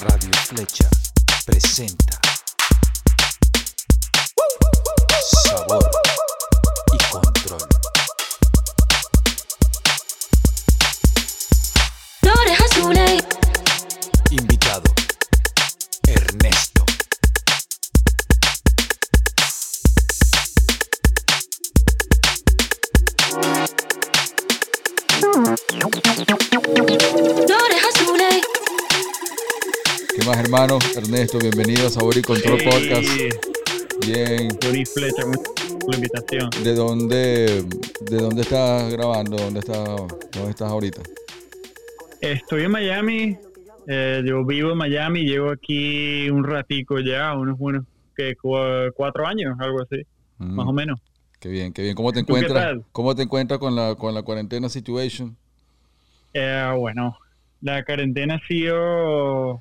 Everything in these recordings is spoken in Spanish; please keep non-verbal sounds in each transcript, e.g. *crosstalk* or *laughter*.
Radio Flecha presenta. Sabor hermano? Ernesto, bienvenido a Sabor y Control Podcast. Bien. Yuri Flecha, la invitación. ¿De dónde, ¿De dónde estás grabando? ¿Dónde estás, dónde estás ahorita? Estoy en Miami, eh, yo vivo en Miami, llevo aquí un ratico ya, unos buenos que cu- cuatro años, algo así, Mm, más o menos. Qué bien, qué bien. ¿Cómo te ¿Tú qué encuentras? ¿Cómo te encuentras con la, con la cuarentena situation? Eh, bueno, la cuarentena ha sido,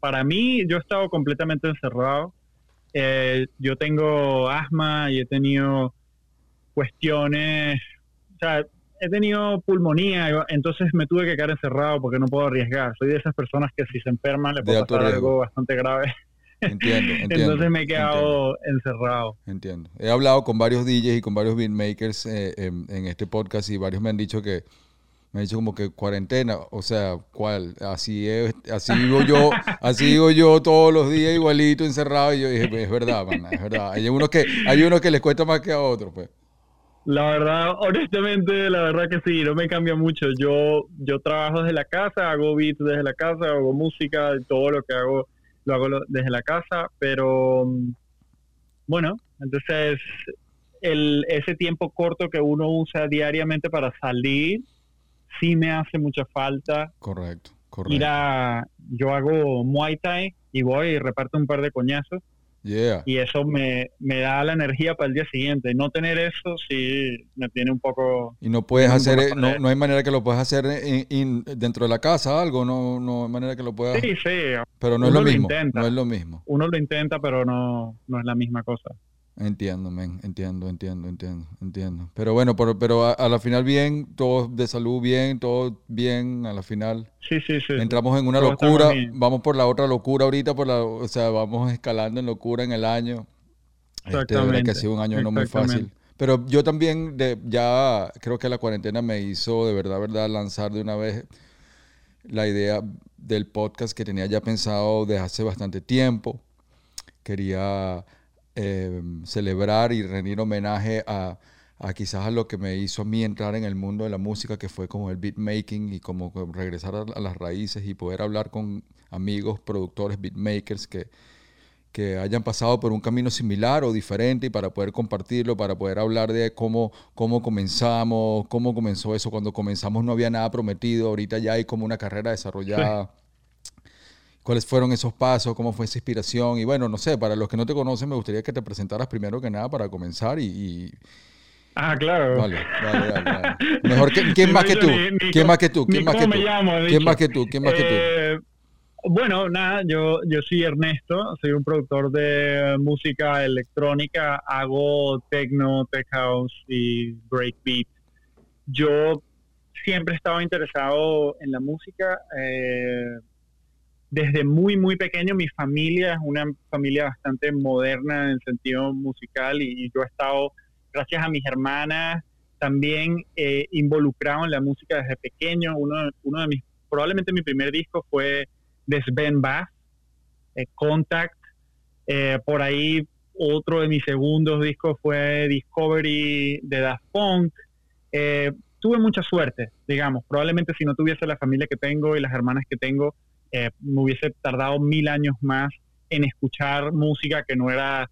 para mí, yo he estado completamente encerrado. Eh, yo tengo asma y he tenido cuestiones, o sea, he tenido pulmonía, entonces me tuve que quedar encerrado porque no puedo arriesgar. Soy de esas personas que si se enferman le De puede pasar algo bastante grave. Entiendo, *laughs* entiendo. entonces me he entiendo, quedado encerrado. Entiendo. He hablado con varios DJs y con varios beatmakers eh, en, en este podcast y varios me han dicho que me han dicho como que cuarentena, o sea, ¿cuál? Así es, así vivo yo, así vivo yo todos los días igualito encerrado y yo dije, pues es verdad, man, es verdad. Hay unos que hay unos que les cuesta más que a otros, pues. La verdad, honestamente, la verdad que sí, no me cambia mucho. Yo, yo trabajo desde la casa, hago beats desde la casa, hago música, todo lo que hago lo hago desde la casa, pero bueno, entonces el, ese tiempo corto que uno usa diariamente para salir sí me hace mucha falta. Correcto, correcto. Ir a, yo hago Muay Thai y voy y reparto un par de coñazos Yeah. y eso me, me da la energía para el día siguiente. No tener eso sí me tiene un poco... Y no puedes hacer, no, no hay manera que lo puedas hacer en- en- dentro de la casa, algo, no, no hay manera que lo puedas. Sí, sí, Pero no es uno lo lo mismo. intenta. No es lo mismo. uno lo intenta, pero no, no es la misma cosa. Entiendo, men, entiendo, entiendo, entiendo, entiendo. Pero bueno, pero, pero a, a la final bien, todo de salud bien, todo bien, a la final. Sí, sí, sí. Entramos en una Todos locura, vamos por la otra locura ahorita, por la, o sea, vamos escalando en locura en el año. Este, verdad que ha sido un año no muy fácil. Exactamente. Pero yo también de, ya creo que la cuarentena me hizo de verdad, verdad, lanzar de una vez la idea del podcast que tenía ya pensado desde hace bastante tiempo. Quería eh, celebrar y rendir homenaje a, a quizás a lo que me hizo a mí entrar en el mundo de la música, que fue como el beatmaking y como regresar a, a las raíces y poder hablar con amigos, productores, beatmakers que, que hayan pasado por un camino similar o diferente y para poder compartirlo, para poder hablar de cómo, cómo comenzamos, cómo comenzó eso. Cuando comenzamos no había nada prometido, ahorita ya hay como una carrera desarrollada. ¿Cuáles fueron esos pasos? ¿Cómo fue esa inspiración? Y bueno, no sé, para los que no te conocen, me gustaría que te presentaras primero que nada para comenzar y... y- Ah, claro. Vale, vale, dale. Mejor que, ¿quién más que tú? ¿Quién más que tú? ¿Quién más que cómo tú? me llamo, he ¿Quién más que tú? ¿Quién más que tú? Bueno, nada, yo, yo soy Ernesto, soy un productor de música electrónica, hago techno, tech house y breakbeat. Yo siempre he estado interesado en la música. eh, desde muy, muy pequeño, mi familia es una familia bastante moderna en el sentido musical y, yo he estado, gracias a mis hermanas, también eh, involucrado en la música desde pequeño. Uno, uno de mis, probablemente mi primer disco fue de Sven Bass, eh, Contact. Eh, por ahí otro de mis segundos discos fue Discovery de Daft Punk. Tuve mucha suerte, digamos. Probablemente si no tuviese la familia que tengo y las hermanas que tengo, eh, me hubiese tardado mil años más en escuchar música que no era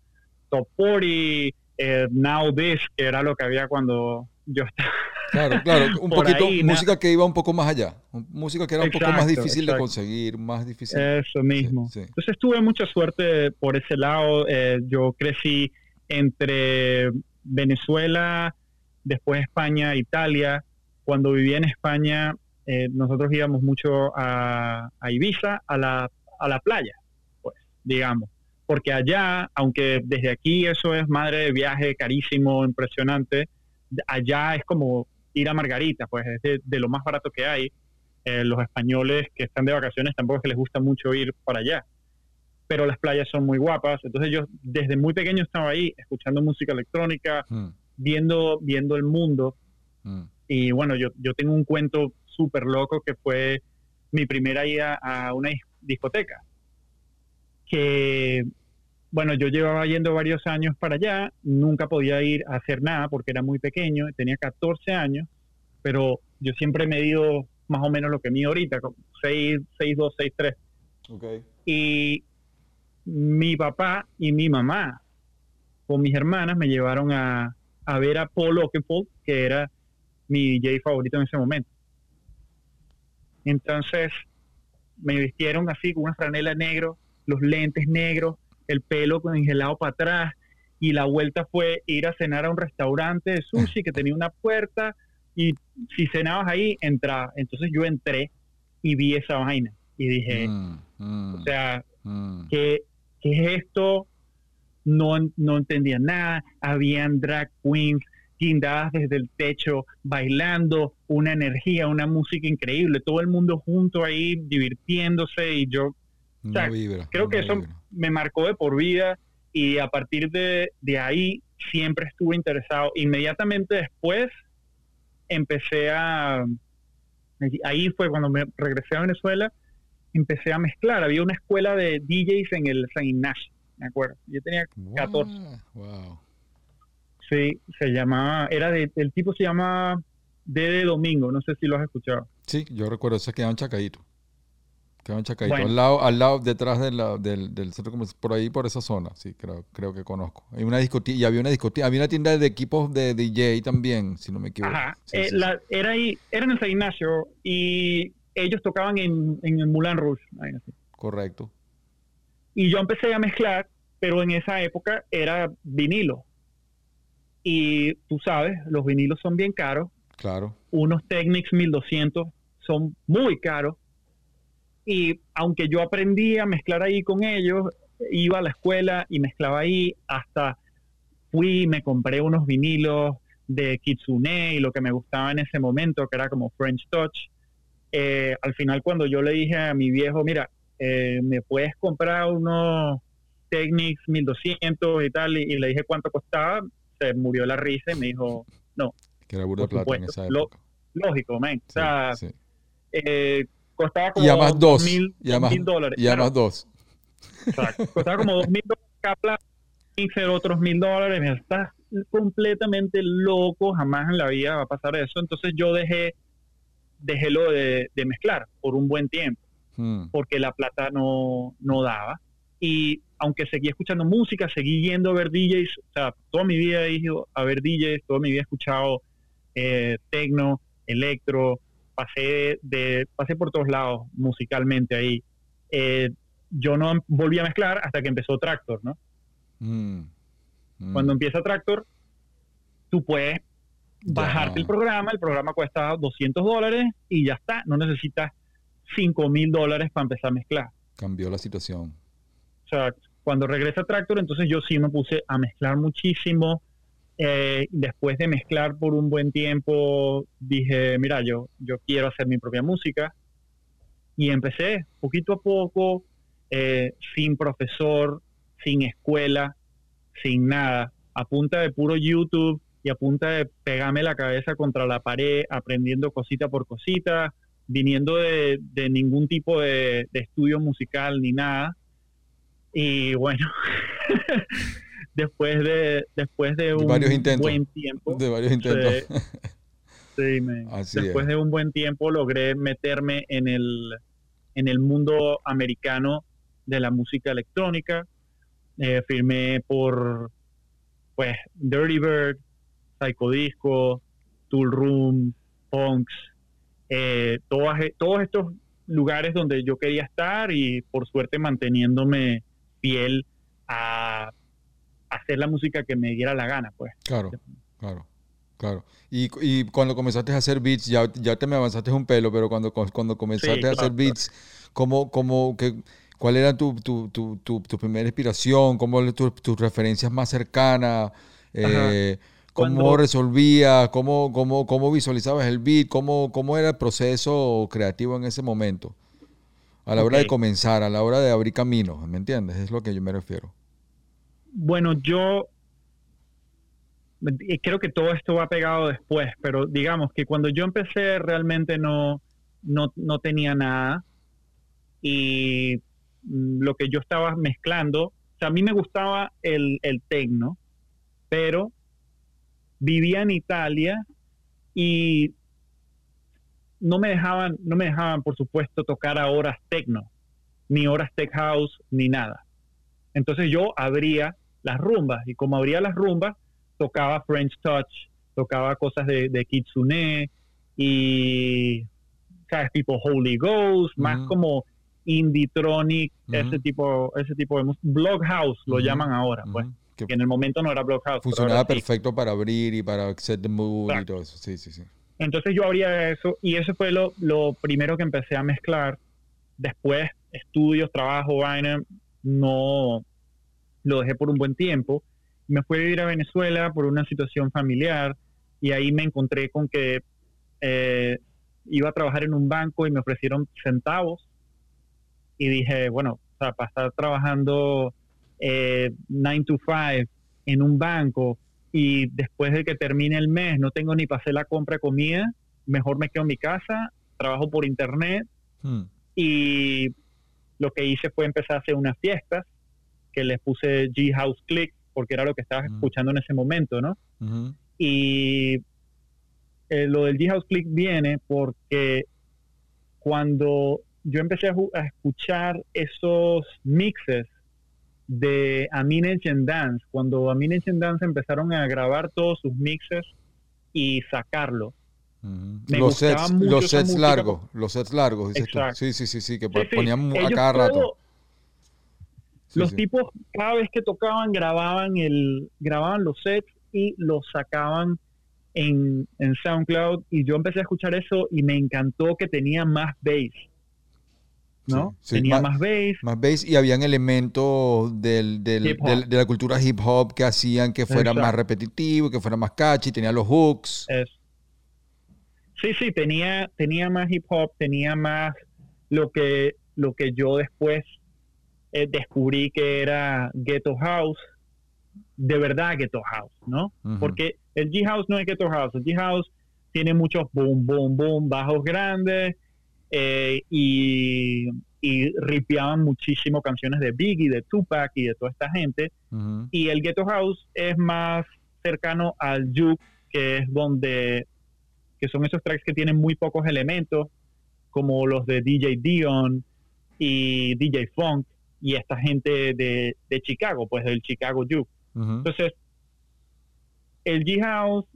Top 40, eh, Now This, que era lo que había cuando yo estaba. Claro, claro, un *laughs* poquito, ahí, música que iba un poco más allá, música que era un poco más Exacto, difícil de conseguir, más difícil. Eso mismo. sí. Entonces tuve mucha suerte por ese lado. Eh, yo crecí entre Venezuela, después España, Italia. Cuando vivía en España, eh, nosotros íbamos mucho a, a Ibiza, a la, a la playa, pues, digamos. Porque allá, aunque desde aquí eso es madre de viaje carísimo, impresionante, allá es como ir a Margarita, pues es de, de lo más barato que hay. Eh, los españoles que están de vacaciones tampoco es que les gusta mucho ir para allá, pero las playas son muy guapas. Entonces yo desde muy pequeño estaba ahí escuchando música electrónica, Mm, viendo, viendo el mundo. mm. Y bueno, yo, yo tengo un cuento súper loco que fue mi primera ida a una dis- discoteca. Que, bueno, yo llevaba yendo varios años para allá, nunca podía ir a hacer nada porque era muy pequeño, tenía 14 años, pero yo siempre he medido más o menos lo que mido ahorita, como 6, 6, 2, 6, 3. Ok. Y mi papá y mi mamá, con mis hermanas, me llevaron a, a ver a Paul Oakenfold, que era mi DJ favorito en ese momento. Entonces, me vistieron así con una franela negro, los lentes negros, el pelo congelado para atrás, y la vuelta fue ir a cenar a un restaurante de sushi que tenía una puerta, y si cenabas ahí, entraba. Entonces yo entré y vi esa vaina, y dije, Mm, mm, o sea, mm. ¿qué, qué es esto? No, no entendía nada. Habían drag queens guindadas desde el techo, bailando, una energía, una música increíble, todo el mundo junto ahí divirtiéndose y yo Una sea, vibra, creo que eso me marcó de por vida y a partir de, de ahí siempre estuve interesado. Inmediatamente después empecé a... Ahí fue cuando me regresé a Venezuela, empecé a mezclar. Había una escuela de DJs en el San Ignacio, me acuerdo. Yo tenía 14. Wow, wow. Sí, se llamaba, era de, el tipo se llama Dede Domingo, no sé si lo has escuchado. Sí, yo recuerdo, eso quedaba en Chacaíto. Quedaba en Chacaíto, Bueno. al lado, al lado, detrás de la- del, del centro comercial, por ahí, por esa zona, sí, creo, creo que conozco. Hay una discoteca, y había una discoteca, había una tienda de equipos de DJ también, si no me equivoco. Ajá, Sí, eh, sí, sí. la- era ahí, era en el San Ignacio y ellos tocaban en, en el Moulin Rouge. vaina así. Correcto. Y yo empecé a mezclar, pero en esa época era vinilo. Y tú sabes, los vinilos son bien caros. Claro. Unos Technics 1200 son muy caros. Y aunque yo aprendí a mezclar ahí con ellos, iba a la escuela y mezclaba ahí, hasta fui, me compré unos vinilos de Kitsune y lo que me gustaba en ese momento, que era como French Touch. Eh, al final, cuando yo le dije a mi viejo, mira, eh, ¿me puedes comprar unos Technics 1200 y tal? Y, y le dije cuánto costaba, se murió la risa y me dijo, Que era burda plata en Lo- lógico, man. O Sí, sea, sí. eh, costaba como Y además dos. mil, Y además, mil dólares. y dos. exacto. Costaba como dos mil dólares cada plato, mixer otros mil dólares. Me estás completamente loco, jamás en la vida va a pasar eso. Entonces yo dejé, dejé lo de, de mezclar por un buen tiempo, Mm, porque la plata no, no daba. Y aunque seguí escuchando música, seguí yendo a ver DJs, o sea, toda mi vida he ido a ver DJs, toda mi vida he escuchado eh, tecno, electro, pasé de pasé por todos lados musicalmente ahí. Eh, yo no volví a mezclar hasta que empezó Tractor, ¿no? mm, mm. Cuando empieza Tractor, tú puedes bajarte el programa, el programa cuesta 200 dólares y ya está, no necesitas 5 mil dólares para empezar a mezclar. Cambió la situación. Cuando regresa Tractor, entonces yo sí me puse a mezclar muchísimo. Eh, después de mezclar por un buen tiempo, dije, mira, yo, yo quiero hacer mi propia música. Y empecé poquito a poco, eh, sin profesor, sin escuela, sin nada, a punta de puro YouTube y a punta de pegarme la cabeza contra la pared, aprendiendo cosita por cosita, viniendo de, de ningún tipo de, de estudio musical ni nada. Y bueno, *laughs* después de después de un varios intentos. buen tiempo, De varios intentos. sí, *laughs* después es. de un buen tiempo logré meterme en el en el mundo americano de la música electrónica. Eh, firmé por pues Dirty Bird, Psychodisco, Tool Room, Punks, eh, todas, todos estos lugares donde yo quería estar y por suerte manteniéndome fiel a hacer la música que me diera la gana, pues. Claro, claro, claro. Y, y cuando comenzaste a hacer beats, ya, ya te me avanzaste un pelo, pero cuando, cuando comenzaste Sí, a hacer beats, ¿cómo, cómo, qué, ¿cuál era tu, tu, tu, tu, tu primera inspiración? ¿Cómo eran tus, tus referencias más cercanas? Eh, ¿Cómo Cuando- resolvías? ¿Cómo, cómo, ¿Cómo visualizabas el beat? ¿Cómo, ¿Cómo era el proceso creativo en ese momento? A la hora de comenzar, a la hora de abrir caminos, ¿me entiendes? Es lo que yo me refiero. Bueno, yo eh, creo que todo esto va pegado después, pero digamos que cuando yo empecé realmente no, no, no tenía nada y mm, lo que yo estaba mezclando, o sea, a mí me gustaba el, el tecno, pero vivía en Italia y no me dejaban, no me dejaban, por supuesto, tocar a horas tecno, ni horas tech house, ni nada. Entonces yo abría las rumbas y como abría las rumbas, tocaba French Touch, tocaba cosas de, de Kitsune y, ¿sabes? Tipo Holy Ghost, más como Indie-tronic, Ujú. ese tipo, ese tipo de música. Block House lo llaman ahora, pues. Que Que en el momento no era Block House. pero funcionaba sí. perfecto para abrir y para set the mood y todo eso. Sí, sí, sí. Entonces yo abría eso y eso fue lo, lo primero que empecé a mezclar. Después, estudios, trabajo, vaina, no lo dejé por un buen tiempo. Me fui a vivir a Venezuela por una situación familiar y ahí me encontré con que eh, iba a trabajar en un banco y me ofrecieron centavos y dije, bueno, o sea, para estar trabajando 9 to 5 en un banco y después de que termine el mes no tengo ni para hacer la compra de comida, mejor me quedo en mi casa, trabajo por internet Hmm. y lo que hice fue empezar a hacer unas fiestas que les puse G House Click porque era lo que estaba Mm. escuchando en ese momento, ¿no? Y eh, lo del G-House Click viene porque cuando yo empecé a escuchar esos mixes de Amin and Dance, cuando Amin and Dance empezaron a grabar todos sus mixes y sacarlo. Me Los sets, los sets largos, los sets largos, dices tú. Sí, sí, sí, sí, que Sí, sí, ponían a cada rato. todo- Sí, los tipos cada vez que tocaban grababan el grababan los sets y los sacaban en, en SoundCloud. Y yo empecé a escuchar eso y me encantó que tenía más bass ¿no? Sí, sí, tenía más bass. Más bass y habían elementos del, de la cultura hip hop que hacían que fuera más repetitivo, que fuera más catchy, tenía los hooks. es sí sí tenía tenía más hip hop tenía más lo que lo que yo después eh, descubrí que era ghetto house de verdad ghetto house no porque el G House no es Ghetto House, el G House tiene muchos boom, boom, boom, bajos grandes eh, y, y ripeaban muchísimo canciones de Biggie, de Tupac y de toda esta gente. Ujú. Y el Ghetto House es más cercano al juke, que es donde, que son esos tracks que tienen muy pocos elementos, como los de DJ Dion y DJ Funk y esta gente de, de Chicago, pues del Chicago Juke. Ujú. Entonces, el G-House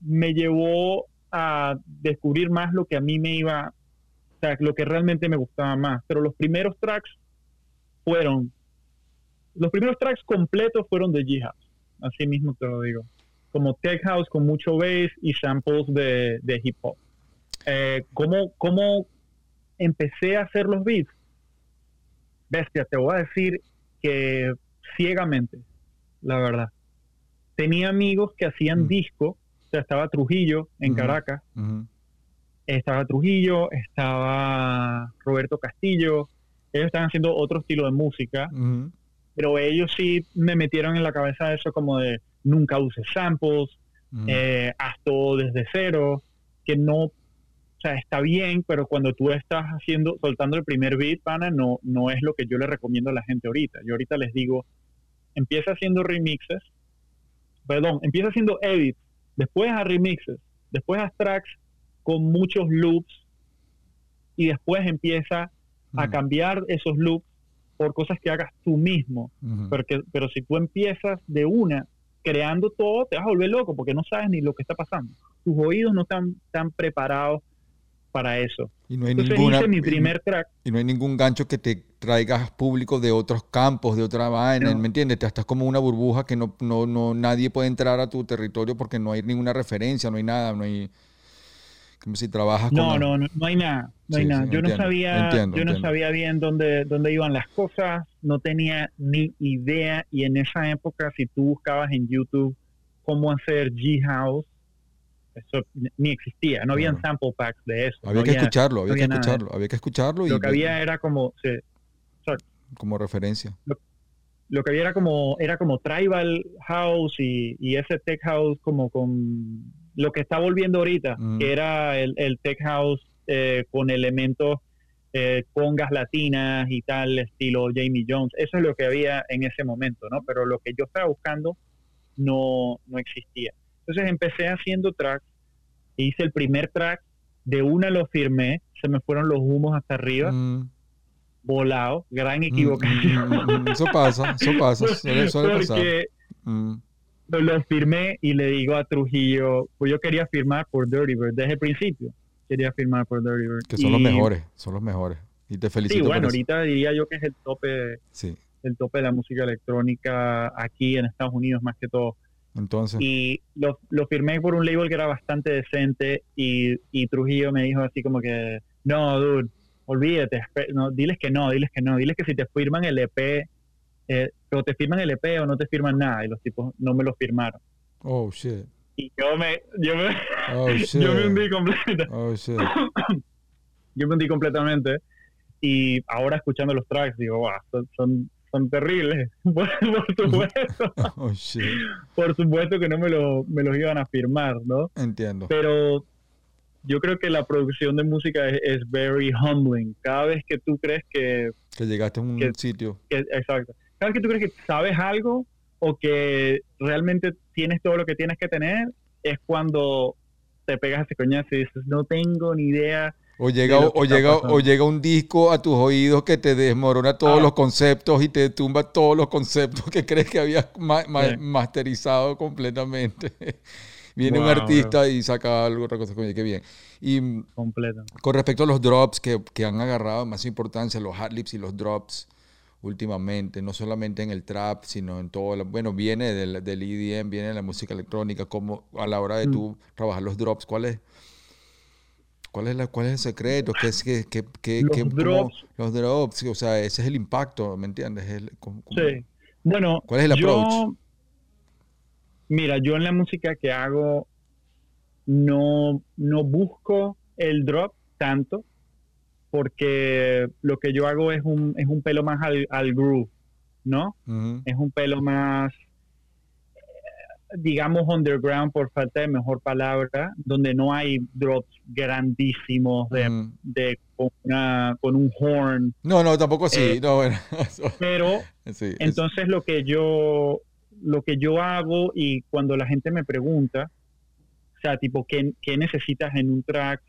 me llevó a descubrir más lo que a mí me iba, sea, lo que realmente me gustaba más. Pero los primeros tracks fueron, los primeros tracks completos fueron de G-House, así mismo te lo digo. Como Tech House con mucho bass y samples de, de hip hop. Eh, ¿cómo, ¿Cómo empecé a hacer los beats? Bestia, te voy a decir que ciegamente, la verdad. Tenía amigos que hacían Mm. disco, o sea, estaba Trujillo en. Caracas. Estaba Trujillo, estaba Roberto Castillo, ellos estaban haciendo otro estilo de música, pero ellos sí me metieron en la cabeza eso como de nunca uses samples, Ujú. eh, haz todo desde cero, que no, o sea, está bien, pero cuando tú estás haciendo, soltando el primer beat, pana, no, no es lo que yo le recomiendo a la gente ahorita. Yo ahorita les digo, empieza haciendo remixes, perdón, empieza haciendo edits, después a remixes, después a tracks con muchos loops y después empieza a cambiar esos loops por cosas que hagas tú mismo. Ujú. Porque, pero si tú empiezas de una creando todo, te vas a volver loco porque no sabes ni lo que está pasando. Tus oídos no están tan preparados para eso. Y no hay Entonces ninguna hice mi y- primer track. y no hay ningún gancho que te traigas público de otros campos, de otra vaina, No. ¿me entiendes? Te estás como una burbuja que no, no, no, nadie puede entrar a tu territorio porque no hay ninguna referencia, no hay nada, no hay... Si trabajas No, con... no, no, no hay nada. No hay Sí, nada. sí, yo no entiendo, sabía, entiendo, yo no entiendo. sabía bien dónde, dónde iban las cosas, no tenía ni idea. Y en esa época, si tú buscabas en YouTube cómo hacer G-House, eso ni- existía, no habían Claro. sample packs de eso. Había no que escucharlo, había no que había nada de escucharlo, había que escucharlo y Lo que había era como, sí, como referencia. lo que había era como, era como tribal house y, y ese tech house como con lo que está volviendo ahorita, Mm. que era el, el tech house eh, con elementos eh, congas latinas y tal, estilo Jamie Jones. Eso es lo que había en ese momento, ¿no? Pero lo que yo estaba buscando no, no existía. Entonces empecé haciendo tracks, hice el primer track, de una lo firmé, se me fueron los humos hasta arriba, Mm, volado, gran mm, equivocación. mm, mm, mm, Eso pasa, eso pasa, *laughs* suele, suele pasar. Mm, lo, lo firmé y le digo a Trujillo, pues yo quería firmar por Dirty Bird desde el principio. Quería firmar por Dirty Bird. que son los mejores, son los mejores. Y te Sí, felicito por bueno, eso. ahorita diría yo que es el tope, Sí, el tope de la música electrónica aquí en Estados Unidos más que todo. entonces, Y lo, lo firmé por un label que era bastante decente y, y Trujillo me dijo así como que, no, dude, olvídate, no, diles que no, diles que no, diles que si te firman el EP, eh, o te firman el EP o no te firman nada. Y los tipos no me lo firmaron. oh shit, Y yo me, yo me, oh *laughs* yo me hundí completa, oh shit. *coughs* yo me hundí completamente. Y ahora escuchando los tracks digo, wow, son, son, son terribles. *laughs* por, por supuesto, *laughs* Oh shit, por supuesto que no me, lo, me los iban a firmar, ¿no? entiendo. Pero yo creo que la producción de música es, es very humbling. Cada vez que tú crees que, Que llegaste a un que- sitio. que- exacto, cada vez que tú crees que sabes algo o que realmente tienes todo lo que tienes que tener, es cuando te pegas ese coñazo y dices, no tengo ni idea. O llega, que o, llega, pasando. o llega un disco a tus oídos que te desmorona todos Ah. los conceptos y te tumba todos los conceptos que crees que habías ma- ma- Sí. masterizado completamente. *laughs* Viene un Wow, artista y saca algo, otra cosa, qué bien. Y Completo. con respecto a los drops que, que han agarrado más importancia, los hotlips y los drops últimamente, no solamente en el trap, sino en todo, la- bueno, viene del, del EDM, viene de la música electrónica, como a la hora de Mm. tú trabajar los drops, ¿cuál es? ¿Cuál es, la, ¿Cuál es el secreto? ¿Qué es, qué, qué- qué- Los qué- cómo- drops. los drops, o sea, ese es el impacto, ¿me entiendes? El- cómo- cómo- Sí. Bueno, ¿Cuál es el yo- approach? Mira, yo en la música que hago no, no busco el drop tanto porque lo que yo hago es un, es un pelo más al, al groove, ¿no? Es un pelo más, eh, digamos, underground por falta de mejor palabra, donde no hay drops grandísimos de, de con, una- con un horn, No, no, tampoco así. Eh, no, bueno, *laughs* pero sí, es- entonces lo que yo lo que yo hago y cuando la gente me pregunta, o sea, tipo, ¿qué, qué necesitas en un track?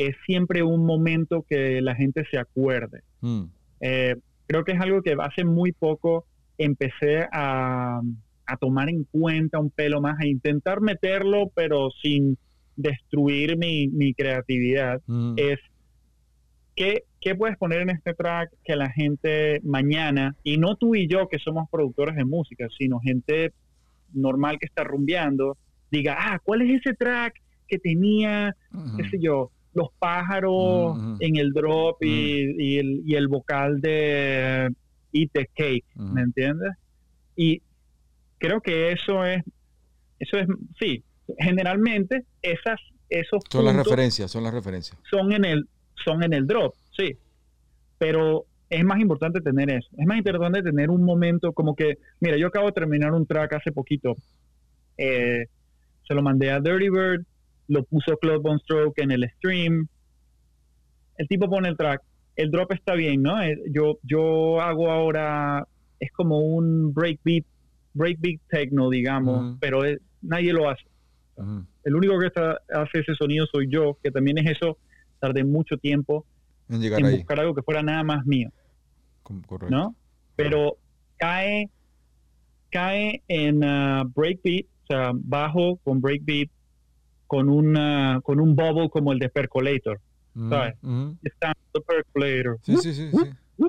Es siempre un momento que la gente se acuerde. mm, Eh, creo que es algo que hace muy poco empecé a, a tomar en cuenta un pelo más, a intentar meterlo, pero sin destruir mi, mi creatividad mm, es ¿qué, qué puedes poner en este track que la gente mañana, y no tú y yo que somos productores de música, sino gente normal que está rumbeando, diga, ah, ¿cuál es ese track que tenía, ujú. qué sé yo, los pájaros en el drop y, y el, y el vocal de Eat the Cake. ¿me entiendes? Y creo que eso es, eso es, sí, generalmente esas, esos Son las referencias, son las referencias. son en el son en el drop, sí. Pero es más importante tener eso. Es más importante tener un momento como que, mira, yo acabo de terminar un track hace poquito. Eh, se lo mandé a Dirty Bird, lo puso Claude Von Stroke en el stream. El tipo pone el track. El drop está bien, ¿no? Eh, Yo, yo hago ahora, es como un breakbeat, breakbeat techno, digamos, pero es- nadie lo hace el único que está, hace ese sonido soy yo, que también es eso, tardé mucho tiempo En llegar en ahí. buscar algo que fuera nada más mío, Correcto. ¿no? Pero cae, cae en ah, breakbeat, o sea, bajo con breakbeat, con una, con un bubble como el de Percolator, Ujú, ¿sabes? the Percolator. Sí, sí, sí, sí.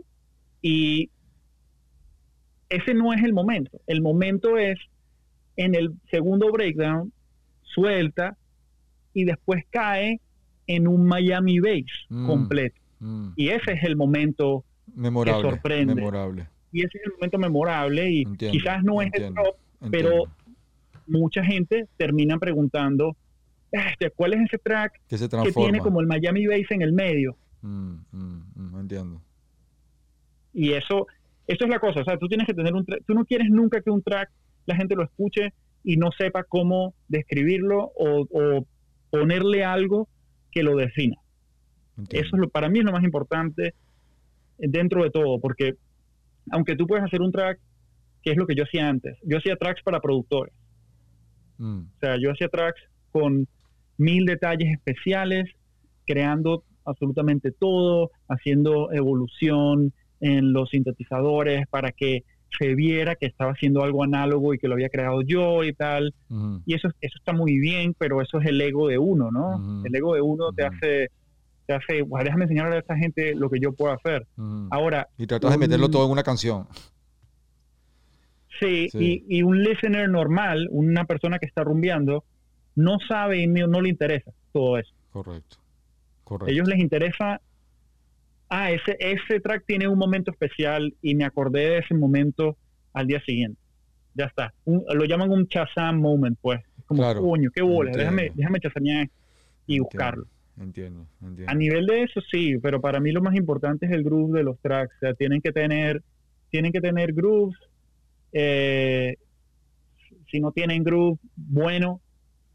Y ese no es el momento. El momento es en el segundo breakdown, suelta y después cae en un Miami bass Mm. completo. Mm. Y ese es el momento, Memorable. sorprende. Memorable. y ese es el momento memorable y Entiendo, quizás no es el entiendo, top, pero entiendo. mucha gente termina preguntando, ¿cuál es ese track Que se que transforma. tiene como el Miami Bass en el medio? Mm, mm, mm, entiendo. Y eso, eso es la cosa. O sea, tú tienes que tener un track. Tú no quieres nunca que un track la gente lo escuche y no sepa cómo describirlo o, o ponerle algo que lo defina. entiendo. Eso es lo, para mí es lo más importante dentro de todo, porque aunque tú puedes hacer un track, que es lo que yo hacía antes, yo hacía tracks para productores. Mm, O sea, yo hacía tracks con mil detalles especiales, creando absolutamente todo, haciendo evolución en los sintetizadores para que se viera que estaba haciendo algo análogo y que lo había creado yo y tal. Y eso, eso está muy bien, pero eso es el ego de uno, ¿no? El ego de uno te hace, te hace, "Guau, déjame enseñarle a esta gente lo que yo puedo hacer. Ahora, Y tratas de meterlo todo en una canción. Sí, Sí. Y, y un listener normal, una persona que está rumbeando, no sabe y no, no le interesa todo eso. Correcto. Correcto. A ellos les interesa, ah, ese, ese track tiene un momento especial y me acordé de ese momento al día siguiente. Ya está. Un- lo llaman un Shazam moment, pues. Es como, Claro. coño, qué bola, Entiendo. déjame, déjame chasamear y Entiendo, buscarlo. Entiendo, entiendo. A nivel de eso sí, pero para mí lo más importante es el groove de los tracks. O sea, tienen que tener, tienen que tener grooves. Eh, si no tienen groove bueno,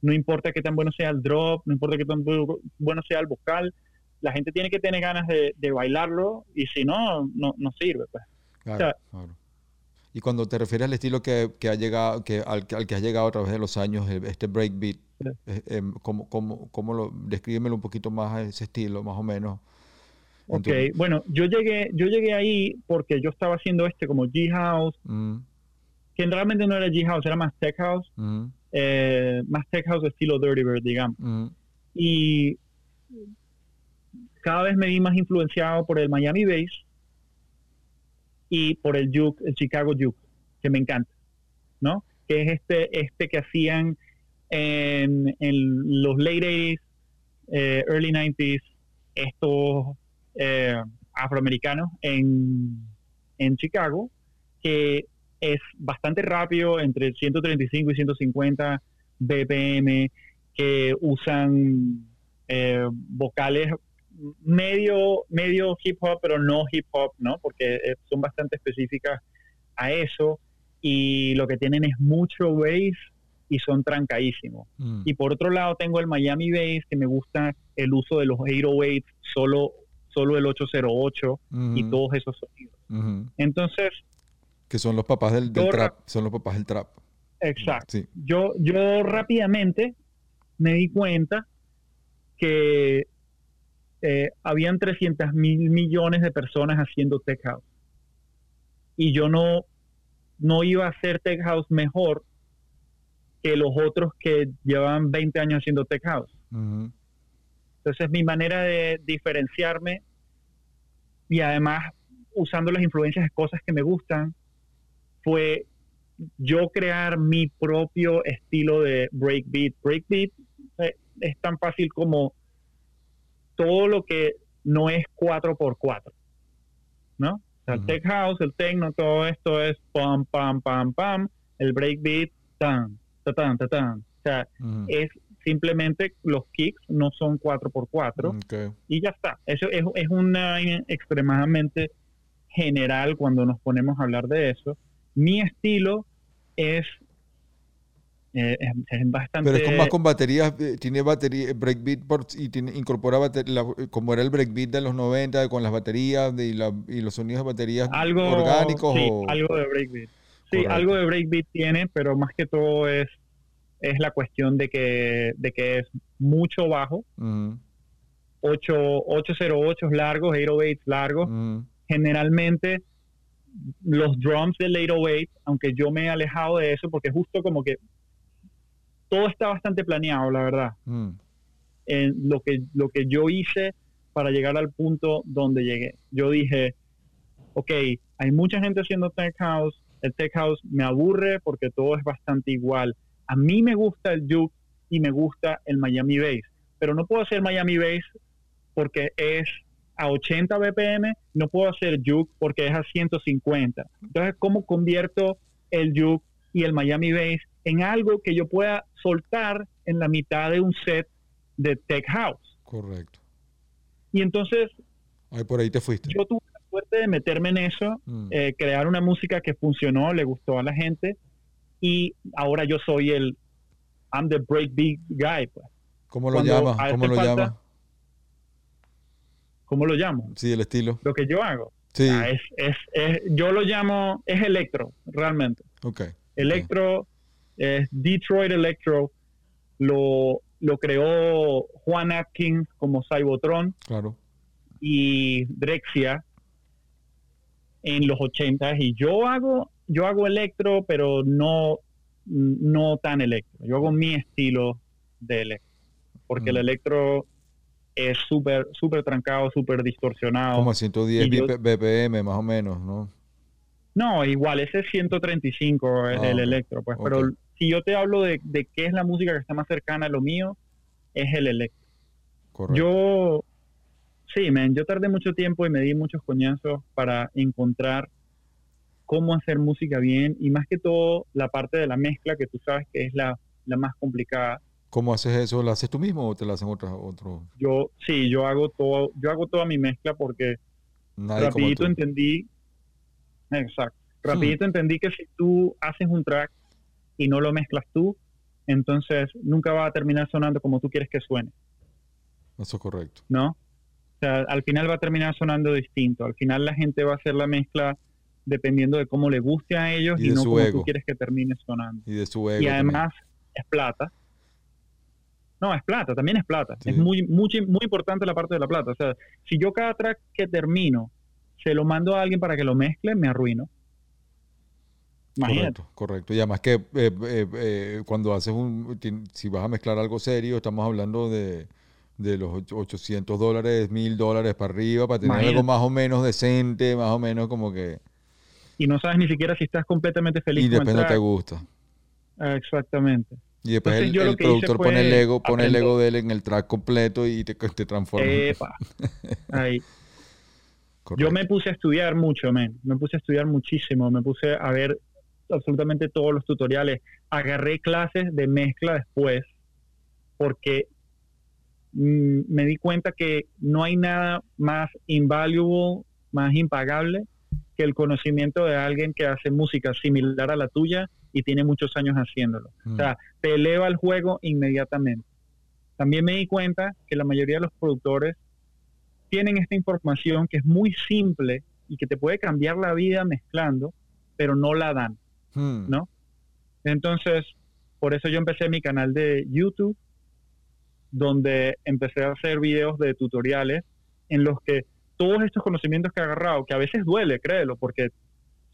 no importa qué tan bueno sea el drop, no importa qué tan bu- bueno sea el vocal, la gente tiene que tener ganas de, de bailarlo y si no, no, no sirve. Pues. Claro, sea- claro. Y cuando te refieres al estilo que, que ha llegado, que al, que- al que has llegado a través de los años, este breakbeat, Sí. eh, em, ¿cómo, cómo, cómo lo, descríbemelo un poquito más a ese estilo, más o menos? En Ok, tu- bueno, yo llegué, yo llegué ahí porque yo estaba haciendo este como G-House, Mm, que realmente no era G-House, era más Tech House, mm, eh, más Tech House estilo Dirty Bird, digamos. mm, y cada vez me vi más influenciado por el Miami Bass y por el Juke, el Chicago Juke, que me encanta, ¿no? Que es este, este que hacían en, en los late 80s, eh, early 90s, estos eh, afroamericanos en, en Chicago, que es bastante rápido, entre 135 y 150 BPM, que usan eh, vocales medio, medio hip hop, pero no hip hop, ¿no? Porque eh, son bastante específicas a eso y lo que tienen es mucho bass y son trancadísimos. mm. Y por otro lado tengo el Miami Bass, que me gusta el uso de los 808, solo, solo el 808 y Ujú, todos esos sonidos. Entonces, Que son los papás del, trap. Son los papás del trap. exacto. Sí. yo, yo rápidamente me di cuenta que eh, habían 300 mil millones de personas haciendo tech house. Y yo no, no iba a hacer tech house mejor que los otros que llevaban 20 años haciendo tech house. Entonces mi manera de diferenciarme y además usando las influencias de cosas que me gustan fue yo crear mi propio estilo de breakbeat. Breakbeat eh, es tan fácil como todo lo que no es 4x4, ¿no? O sea, el tech house, el techno, todo esto es pam, pam, pam, pam, el breakbeat, tan, ta, tan, ta, tan. O sea, es simplemente los kicks no son 4x4 Ok. y ya está. Eso es, es una extremadamente general cuando nos ponemos a hablar de eso. Mi estilo es, eh, es, es bastante... Pero es con más con baterías, eh, tiene batería, breakbeat por- y tiene, incorpora bater- la- como era el breakbeat de los 90 con las baterías de- y, la- y los sonidos de baterías algo orgánicos sí, o algo de breakbeat. Sí, Correcto. algo de breakbeat tiene, pero más que todo es es la cuestión de que de que es mucho bajo, Ujú, 8 808 largos, 808 largos. ujú, generalmente los drums del 808, aunque yo me he alejado de eso porque justo como que todo está bastante planeado, la verdad. En lo que lo que yo hice para llegar al punto donde llegué. Yo dije, ok, hay mucha gente haciendo tech house, el tech house me aburre porque todo es bastante igual. A mí me gusta el juke y me gusta el Miami Bass, pero no puedo hacer Miami Bass porque es a 80 BPM, no puedo hacer juke porque es a 150. Entonces, ¿cómo convierto el juke y el Miami Bass en algo que yo pueda soltar en la mitad de un set de tech house. Correcto. Y entonces Ahí por ahí te fuiste. yo tuve la suerte de meterme en eso, Mm. eh, crear una música que funcionó, le gustó a la gente y ahora yo soy el I'm the breakbeat guy, pues. ¿Cómo lo cuando llama? ¿Cómo lo falta- llama? ¿Cómo lo llamo? Sí, el estilo. Lo que yo hago. Sí. Ah, es, es, es- yo lo llamo, es electro, realmente. Ok. Electro, es Detroit Electro, lo, lo creó Juan Atkins como Cybotron Claro. y Drexia en los 80 y yo hago yo hago electro pero no no tan electro yo hago mi estilo de electro porque el Mm. electro es súper súper trancado súper distorsionado Como a 110 Y yo- BP BPM más o menos, ¿no? no igual ese es 135 el, Ah, el electro pues pero si yo te hablo de, de qué es la música que está más cercana a lo mío es el electro Correcto. Yo, sí, man, yo tardé mucho tiempo y me di muchos coñazos para encontrar cómo hacer música bien y más que todo la parte de la mezcla que tú sabes que es la, la más complicada. ¿Cómo haces eso? ¿Lo haces tú mismo o te lo hacen otros? Otro? Yo, sí, yo hago todo, yo hago toda mi mezcla porque Nadie rapidito entendí, exacto, rapidito entendí que si tú haces un track y no lo mezclas tú, entonces nunca va a terminar sonando como tú quieres que suene. Eso es correcto. ¿no? O sea, al final va a terminar sonando distinto. Al final la gente va a hacer la mezcla dependiendo de cómo le guste a ellos Y no como ego. tú quieres que termine sonando. Y de su ego. Y también. además es plata. No, es plata, también es plata. Sí. Es muy, muy, muy importante la parte de la plata. O sea, si yo cada track que termino se lo mando a alguien para que lo mezcle, me arruino. Imagínate. Correcto, correcto. Y además que eh, eh, eh, cuando haces un, si vas a mezclar algo serio, estamos hablando de, de los och- 800 dólares, 1000 dólares para arriba, para tener algo más o menos decente, más o menos como que... Y no sabes ni siquiera si estás completamente feliz Y después no te gusta. Exactamente. Y después Entonces, el, productor pone el ego, pone el ego de él en el track completo y te, te transforma. Epa. *laughs* Ahí. Yo me puse a estudiar mucho, men. Me puse a estudiar muchísimo. Me puse a ver absolutamente todos los tutoriales. Agarré clases de mezcla después porque mm, me di cuenta que no hay nada más invaluable, más impagable que el conocimiento de alguien que hace música similar a la tuya y tiene muchos años haciéndolo. Mm. O sea, te eleva el juego inmediatamente. También me di cuenta que la mayoría de los productores tienen esta información que es muy simple y que te puede cambiar la vida mezclando, pero no la dan. Hmm. ¿no? Entonces, por eso yo empecé mi canal de YouTube, donde empecé a hacer videos de tutoriales en los que todos estos conocimientos que he agarrado, que a veces duele, créelo, porque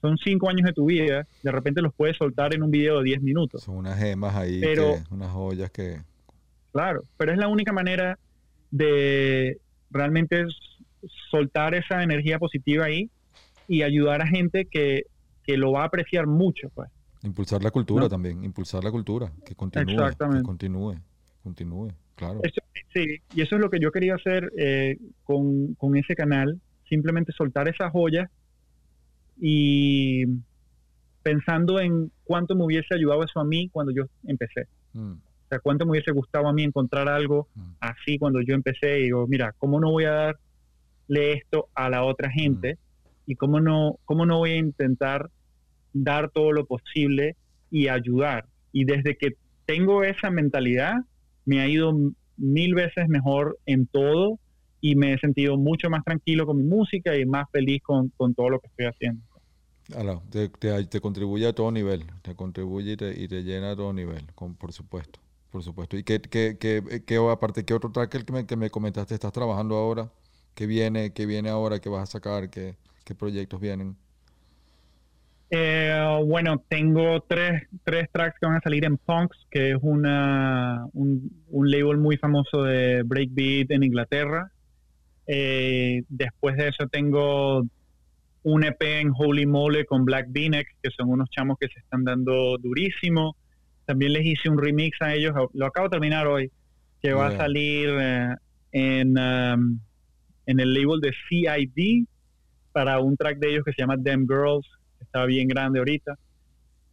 son cinco años de tu vida, de repente los puedes soltar en un video de 10 minutos. Son unas gemas ahí, Pero- que- unas joyas que... Claro, pero es la única manera de realmente soltar esa energía positiva ahí y ayudar a gente que, que lo va a apreciar mucho, pues. Impulsar la cultura ¿No? también, impulsar la cultura, que continúe, que continúe, continúe, claro. Eso- sí, y eso es lo que yo quería hacer eh, con, con ese canal, simplemente soltar esas joyas y pensando en cuánto me hubiese ayudado eso a mí cuando yo empecé. Mm, O sea, cuánto me hubiese gustado a mí encontrar algo Mm. así cuando yo empecé y digo, mira, ¿cómo no voy a darle esto a la otra gente? Y cómo no, cómo no voy a intentar dar todo lo posible y ayudar. Y desde que tengo esa mentalidad, me ha ido mil veces mejor en todo y me he sentido mucho más tranquilo con mi música y más feliz con, con todo lo que estoy haciendo. Te, contribuye a todo nivel, te contribuye y te, y te llena a todo nivel, por supuesto, por supuesto. ¿Y qué, qué, qué, aparte, qué otro track que me, que me comentaste estás trabajando ahora? ¿Qué viene, qué viene ahora, qué vas a sacar, qué, proyectos vienen? Eh, bueno, tengo tres, tres tracks que van a salir en Punks, que es una, un, un label muy famoso de breakbeat en Inglaterra. Eh, después de eso tengo un EP en Holy Mole con Black Beaneck, que son unos chamos que se están dando durísimo. También les hice un remix a ellos, lo acabo de terminar hoy, que va Yeah. a salir eh, en, um, en el label de CID para un track de ellos que se llama Them Girls, que está bien grande ahorita.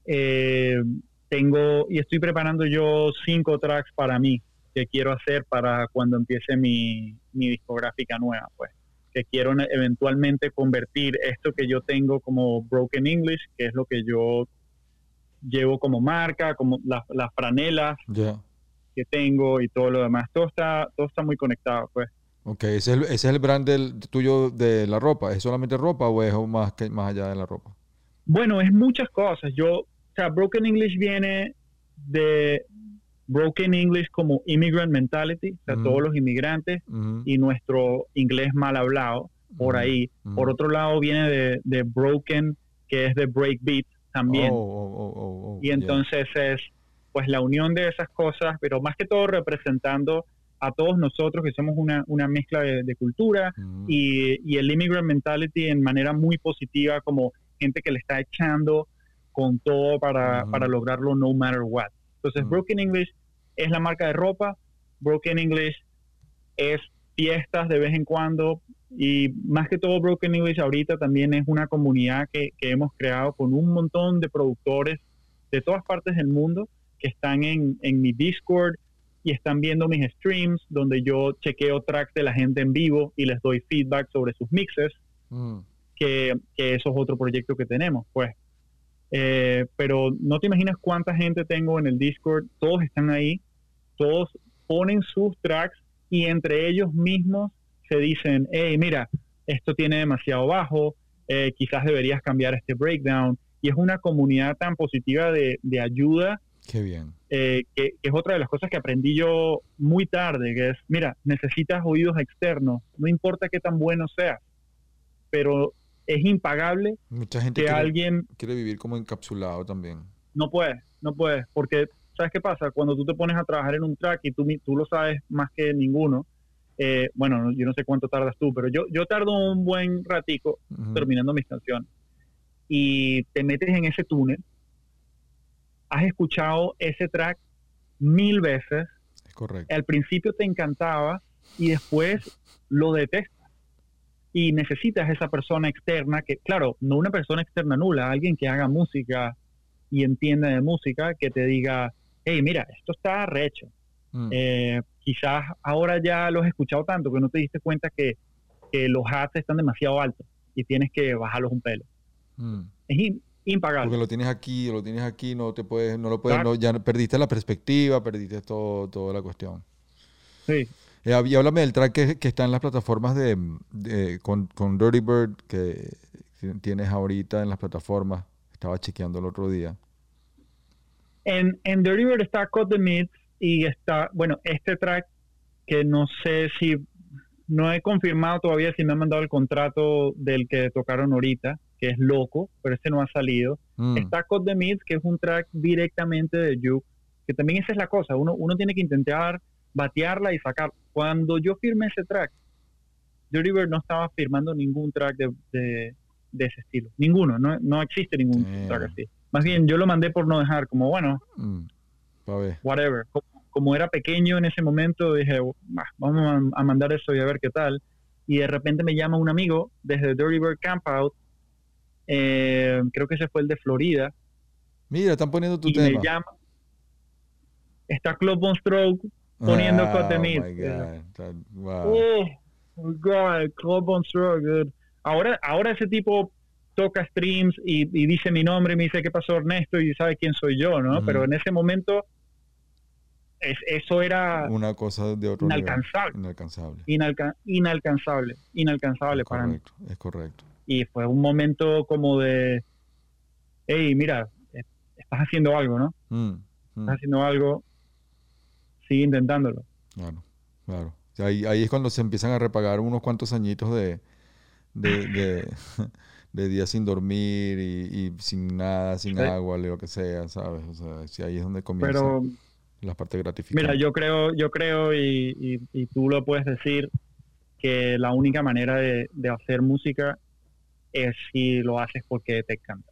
Eh, tengo y estoy preparando yo cinco tracks para mí que quiero hacer para cuando empiece mi, mi discográfica nueva, pues que quiero eventualmente convertir esto que yo tengo como Broken English, que es lo que yo llevo como marca, como las, las franelas que tengo y todo lo demás. Todo está, todo está muy conectado, pues. Ok, ese es el, ese es el brand del, tuyo de la ropa. ¿Es solamente ropa o es más, que, más allá de la ropa? Bueno, es muchas cosas. Yo, o sea, Broken English viene de Broken English como immigrant mentality, o sea, Mm. todos los inmigrantes Ujú, y nuestro inglés mal hablado por ujú, ahí. Por otro lado viene de, de Broken, que es de breakbeat también. Oh, oh, oh, y entonces es pues la unión de esas cosas, pero más que todo representando a todos nosotros que somos una, una mezcla de, de cultura y, y el immigrant mentality en manera muy positiva como gente que le está echando con todo para, para lograrlo no matter what. Entonces Ujú. Broken English es la marca de ropa, Broken English es fiestas de vez en cuando y más que todo Broken English ahorita también es una comunidad que, que hemos creado con un montón de productores de todas partes del mundo que están en, en mi Discord y están viendo mis streams donde yo chequeo tracks de la gente en vivo y les doy feedback sobre sus mixes, ujú. que, que eso es otro proyecto que tenemos, pues. Eh, pero no te imaginas cuánta gente tengo en el Discord, todos están ahí, todos ponen sus tracks y entre ellos mismos se dicen, hey, mira, esto tiene demasiado bajo, eh, quizás deberías cambiar este breakdown. Y es una comunidad tan positiva de, de ayuda Qué bien. eh, que, que es otra de las cosas que aprendí yo muy tarde, que es, mira, necesitas oídos externos, no importa qué tan bueno sea, pero es impagable Mucha gente que quiere, alguien quiere vivir como encapsulado también. no puede, no puede, porque ¿sabes qué pasa? Cuando tú te pones a trabajar en un track y tú, tú lo sabes más que ninguno, eh, bueno, no- yo no sé cuánto tardas tú, pero yo, yo tardo un buen ratico Ujú. terminando mis canciones y te metes en ese túnel, has escuchado ese track mil veces, Es correcto. al principio te encantaba y después lo detestas. Y necesitas esa persona externa que, claro, no una persona externa nula, alguien que haga música y entienda de música, que te diga, hey, mira, esto está recho. Mm. Eh, quizás ahora ya lo has escuchado tanto que no te diste cuenta que, que los hats están demasiado altos y tienes que bajarlos un pelo. Mm. Es im- impagable. Porque lo tienes aquí, lo tienes aquí, no te puedes, no lo puedes, Claro. no- ya perdiste la perspectiva, perdiste todo, toda la cuestión. Sí. Eh, y háblame del track que, que está en las plataformas de, de- con, con Dirty Bird que tienes ahorita en las plataformas. Estaba chequeando el otro día. En, en Dirty Bird está Cut the Meat y está, bueno, este track que no sé si, no he confirmado todavía si me han mandado el contrato del que tocaron ahorita, que es loco, pero este no ha salido. Mm. Está Cut the Meat, que es un track directamente de Juke, que también esa es la cosa, uno, uno tiene que intentar batearla y sacar. Cuando yo firmé ese track, Dirty Bird no estaba firmando ningún track de, de, de ese estilo, ninguno, no, no existe ningún Damn. track así. Más bien, yo lo mandé por no dejar, como bueno, Mm. Whatever. Como, como era pequeño en ese momento, dije, "Bah, vamos a, a mandar eso y a ver qué tal. Y de repente me llama un amigo desde Dirty Bird Campout, eh, creo que ese fue el de Florida, Mira, están poniendo tu y tema. me llama. Está Club on Stroke poniendo oh Meat. my God. Wow. Oh, God, Club on Stroke, dude. Ahora, ahora ese tipo toca streams y, y dice mi nombre y me dice qué pasó Ernesto y sabe quién soy yo, ¿no? Ujú. Pero en ese momento es, eso era Una cosa de otro nivel. Inalcanzable. Inalcanzable. inalca- inalcanzable, inalcanzable Es para mí. correcto, es correcto. Y fue un momento como de, hey, mira, eh, estás haciendo algo, ¿no? Mm, mm, Estás haciendo algo, sigue intentándolo. Claro, claro. Ahí, ahí es cuando se empiezan a repagar unos cuantos añitos de, de, de, *laughs* de días sin dormir y, y sin nada, sin Sí. agua, lo que sea, ¿sabes? O sea, sí, ahí es donde comienza Pero la parte gratificante. Mira, yo creo, yo creo y, y- y tú lo puedes decir que la única manera de, de hacer música es si lo haces porque te encanta,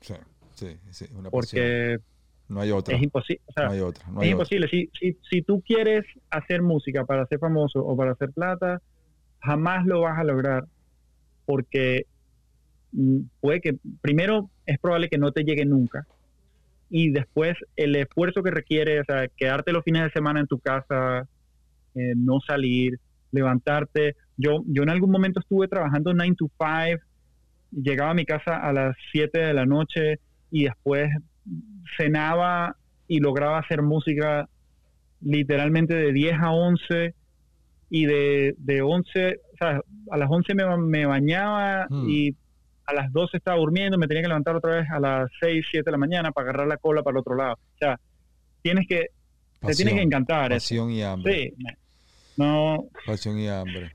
Sí, sí, sí, una pasión. No hay otra, es imposible, o sea, no hay otra, no es otra. imposible. Si, si, si tú quieres hacer música para ser famoso o para hacer plata, jamás lo vas a lograr porque mm, puede que primero es probable que no te llegue nunca y después el esfuerzo que requiere, o sea, quedarte los fines de semana en tu casa, eh, no salir, levantarte. Yo, yo en algún momento estuve trabajando 9 to 5, llegaba a mi casa a las 7 de la noche y después cenaba y lograba hacer música literalmente de 10 a 11 y de, de 11, o sea, a las 11 me, me bañaba Hmm. y a las 12 estaba durmiendo, me tenía que levantar otra vez a las 6, 7 de la mañana para agarrar la cola para el otro lado. O sea, tienes que, te tiene que encantar eso. Pasión y hambre. Sí, no, Pasión y hambre.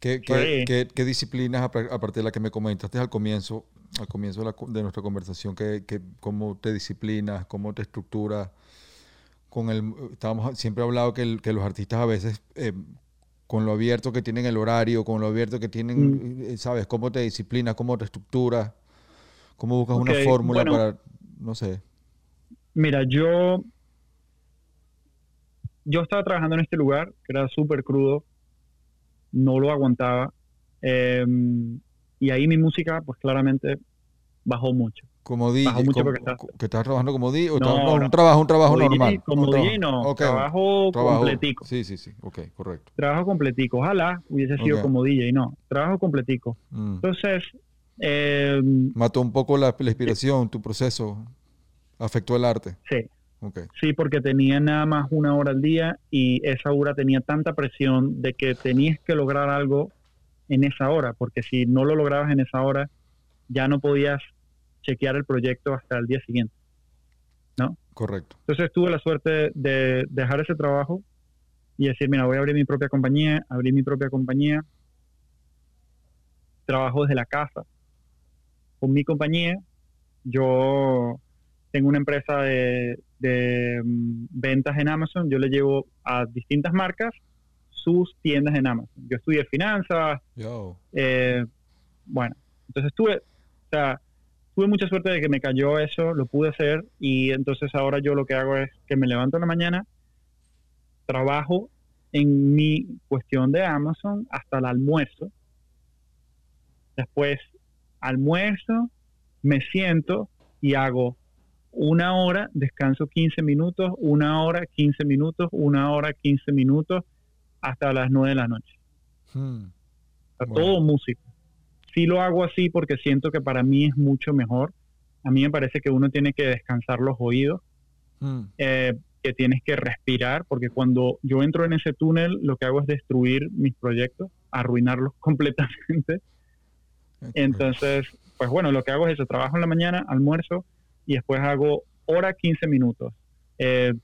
¿Qué, qué, sí. qué- qué disciplinas, apar- aparte de la que me comentaste al comienzo, al comienzo de, la de nuestra conversación, que, que- cómo te disciplinas, cómo te estructuras? Con el, estábamos, siempre he hablado que, el- que los artistas a veces, eh, con lo abierto que tienen el horario, con lo abierto que tienen, Mm. eh, ¿sabes? ¿Cómo te disciplinas? ¿Cómo te estructuras? ¿Cómo buscas una Ok, fórmula bueno. para, no sé? Mira, yo yo estaba trabajando en este lugar que era súper crudo, no lo aguantaba eh, y ahí mi música, pues claramente bajó mucho. Como DJ, Bajó mucho como- porque está- que estás trabajando como DJ o No, estás- no, no. un trabajo, un trabajo Como DJ, normal. como DJ no, trabajo, trabajo. completico. Sí, sí, sí, ok, correcto. Trabajo completico. Ojalá hubiese sido como DJ, no, trabajo completico. Mm. Entonces, eh, Mató un poco la, la inspiración, tu proceso. Afectó el arte. sí. Sí, porque tenía nada más una hora al día y esa hora tenía tanta presión de que tenías que lograr algo en esa hora, porque si no lo lograbas en esa hora, ya no podías chequear el proyecto hasta el día siguiente. Correcto. Entonces tuve la suerte de dejar ese trabajo y decir, mira, voy a abrir mi propia compañía, abrí mi propia compañía, trabajo desde la casa. Con mi compañía, yo tengo una empresa de, de, mm, ventas en Amazon, yo le llevo a distintas marcas sus tiendas en Amazon. Yo estudié finanzas, Yo. eh, bueno, entonces tuve, o sea, tuve mucha suerte de que me cayó eso, lo pude hacer y entonces ahora yo lo que hago es que me levanto en la mañana, trabajo en mi cuestión de Amazon hasta el almuerzo. Después almuerzo, me siento y hago una hora, descanso 15 minutos, una hora, 15 minutos, una hora, 15 minutos, hasta las 9 de la noche. Hmm. O sea, Bueno. todo música. Sí lo hago así porque siento que para mí es mucho mejor. A mí me parece que uno tiene que descansar los oídos, Hmm. eh, que tienes que respirar, porque cuando yo entro en ese túnel, lo que hago es destruir mis proyectos, arruinarlos *laughs* completamente. Entonces, pues bueno, lo que hago es eso, trabajo en la mañana, almuerzo y después hago hora 15 minutos. Eh,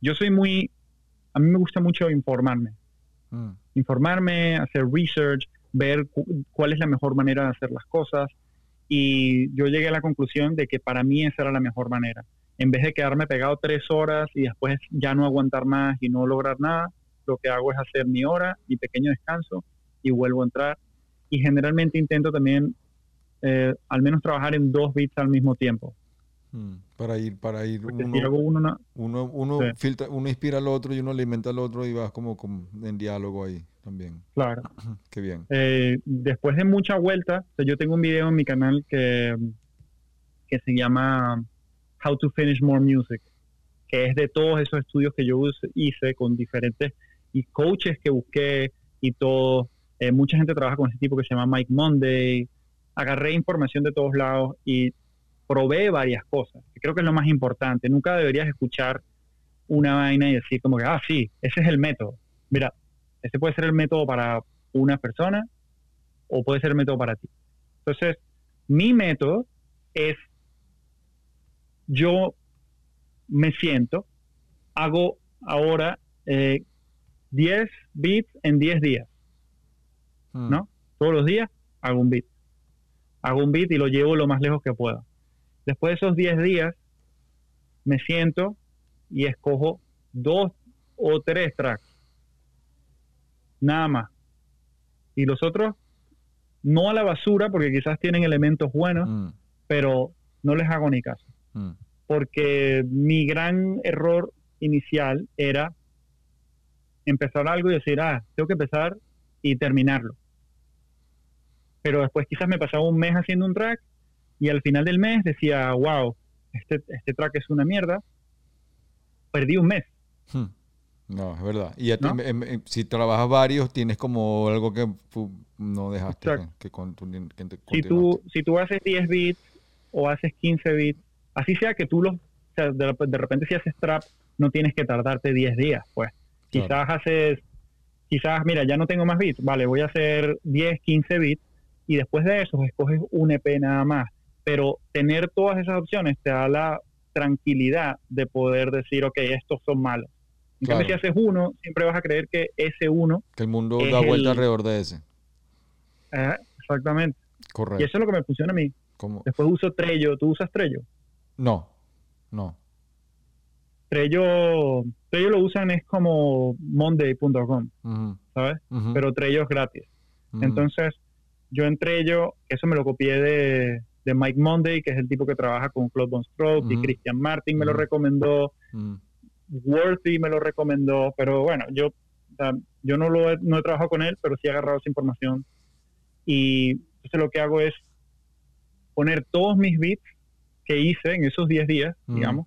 yo soy muy, a mí me gusta mucho informarme Hmm. informarme, hacer research, ver cu- cuál es la mejor manera de hacer las cosas. Y yo llegué a la conclusión de que para mí esa era la mejor manera. En vez de quedarme pegado tres horas y después ya no aguantar más y no lograr nada, lo que hago es hacer mi hora, mi pequeño descanso y vuelvo a entrar. Y generalmente intento también eh, al menos trabajar en dos beats al mismo tiempo. Hmm. Para ir, para ir Porque uno, si hago uno, no- uno, uno Sí. filtra, uno inspira al otro y uno alimenta al otro y vas como, como en diálogo ahí también. *clears throat* claro. Qué bien. Eh, después de mucha vuelta, yo tengo un video en mi canal que, que se llama How to Finish More Music, que es de todos esos estudios que yo hice con diferentes y coaches que busqué y todo. Eh, mucha gente trabaja con ese tipo que se llama Mike Monday. Agarré información de todos lados y probé varias cosas, que creo que es lo más importante. Nunca deberías escuchar una vaina y decir como que, ah, sí, ese es el método. Mira, ese puede ser el método para una persona o puede ser el método para ti. Entonces, mi método es, yo me siento, hago ahora eh, 10 beats en 10 días, Hmm. ¿no? Todos los días hago un beat. Hago un beat y lo llevo lo más lejos que pueda. Después de esos 10 días, me siento y escojo dos o tres tracks. Nada más. Y los otros, no a la basura, porque quizás tienen elementos buenos, Hmm. pero no les hago ni caso. Hmm. Porque mi gran error inicial era empezar algo y decir, ah, tengo que empezar y terminarlo. Pero después quizás me pasaba un mes haciendo un track y al final del mes decía, wow, este, este track es una mierda, perdí un mes. Hmm. No, es verdad. Y ti, ¿No? em, em, si trabajas varios, tienes como algo que no dejaste Exacto. que, con- que te Si tú, si tú haces 10 bits o haces 15 bits, así sea que tú los, o sea, de, de repente si haces trap, no tienes que tardarte 10 días, pues. Claro. Quizás haces, quizás, mira, ya no tengo más bits, vale, voy a hacer 10, 15 bits y después de eso escoges un EP nada más. Pero tener todas esas opciones te da la tranquilidad de poder decir, ok, estos son malos. En cambio, si haces uno, siempre vas a creer que ese uno, Que el mundo da vuelta el- alrededor de ese. eh, exactamente. Y Correcto. eso es lo que me funciona a mí. Como- Después uso Trello. ¿Tú usas Trello? No, no. Trello, Trello lo usan es como monday.com, ¿sabes? Pero Trello es gratis. Entonces, yo en Trello, eso me lo copié de, de Mike Monday, que es el tipo que trabaja con Claude Von Stroke, y. Christian Martin me lo recomendó, Mm, Worthy me lo recomendó, pero bueno, yo, o sea, yo no, lo he, no he trabajado con él, pero sí he agarrado esa información. Y entonces lo que hago es poner todos mis bits que hice en esos 10 días, digamos,